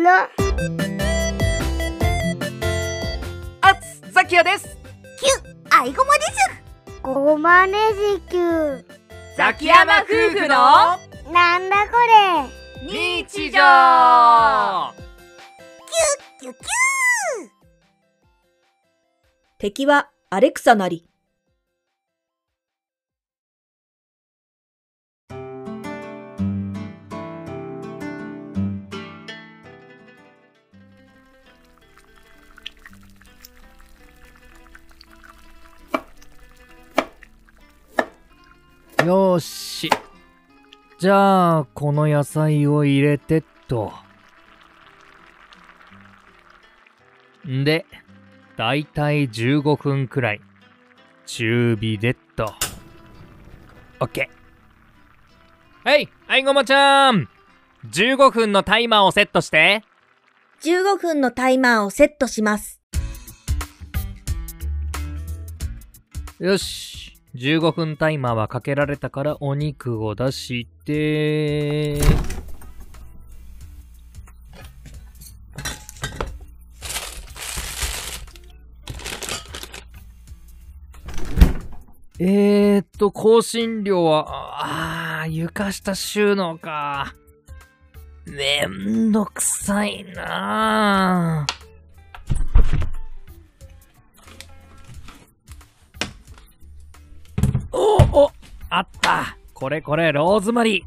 の。あつザキヤです。キュアイゴマです。ごまねじきゅザキヤマ夫婦の。なんだこれ。日常。キュキュキュ敵はアレクサなり。よーし。じゃあ、この野菜を入れてっと。んで、だいたい15分くらい。中火でっと。オッケー。はい、はいごまちゃん !15 分のタイマーをセットして。15分のタイマーをセットします。よし。15分タイマーはかけられたからお肉を出して、えーっと、香辛料は、ああ、床下収納か。めんどくさいなああった。これこれ、ローズマリ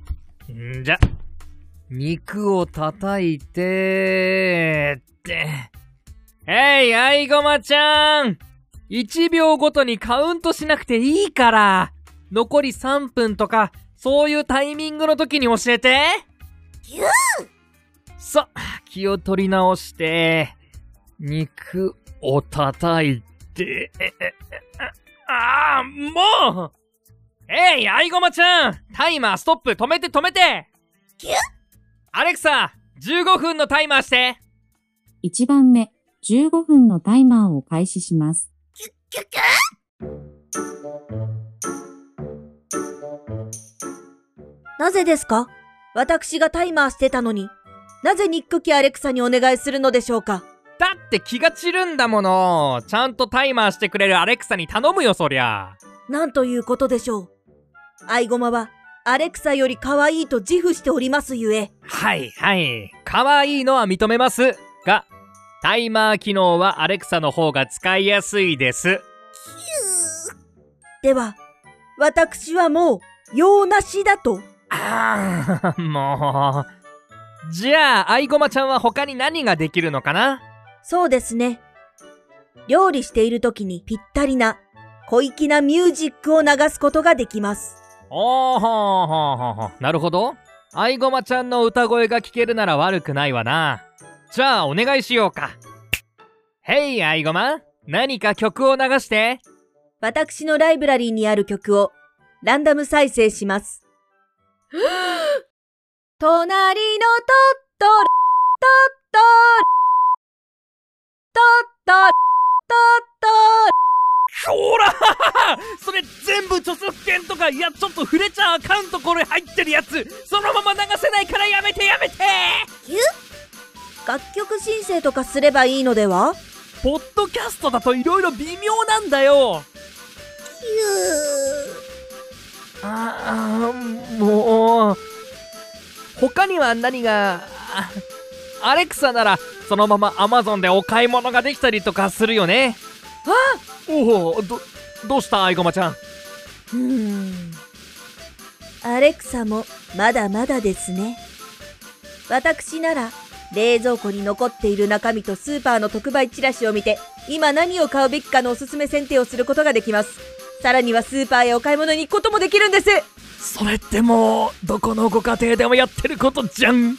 ー。んじゃ、肉を叩いて、って。えい、アイゴマちゃん !1 秒ごとにカウントしなくていいから。残り3分とか、そういうタイミングの時に教えて。キュさ、気を取り直して、肉を叩いて、ああ、もうえい、アイゴマちゃんタイマーストップ止めて止めてキュアレクサ !15 分のタイマーして1番目、15分のタイマーを開始します。キュキュなぜですか？私がタイマーしてたのに。なぜニックキアレクサにお願いするのでしょうか？だって気が散るんだものちゃんとタイマーしてくれるアレクサに頼むよ、そりゃなんということでしょう。アイゴマは、アレクサより可愛いと自負しておりますゆえ。はいはい。可愛いのは認めます。が、タイマー機能はアレクサの方が使いやすいです。では、私はもう、用なしだと。ああ、もう。じゃあ、アイゴマちゃんは他に何ができるのかな？そうですね。料理している時にぴったりな、小粋なミュージックを流すことができます。おーほーほーほーほーなるほど。アイゴマちゃんの歌声が聞けるなら悪くないわな。じゃあ、お願いしようか。へい、アイゴマ。何か曲を流して。私のライブラリーにある曲を、ランダム再生します。隣ほらそれ全部著作権とかいやちょっと触れちゃあかんところ入ってるやつ。そのまま流せないからやめてやめて。楽曲申請とかすればいいのでは？ポッドキャストだと色々微妙なんだよ。ああもう他には何があアレクサならそのままアマゾンでお買い物ができたりとかするよね。あおおどどうしたアイゴマちゃん？うーん。アレクサもまだまだですね。私なら冷蔵庫に残っている中身とスーパーの特売チラシを見て今何を買うべきかのおすすめ選定をすることができます。さらにはスーパーへお買い物に行くこともできるんですそれってもうどこのご家庭でもやってることじゃん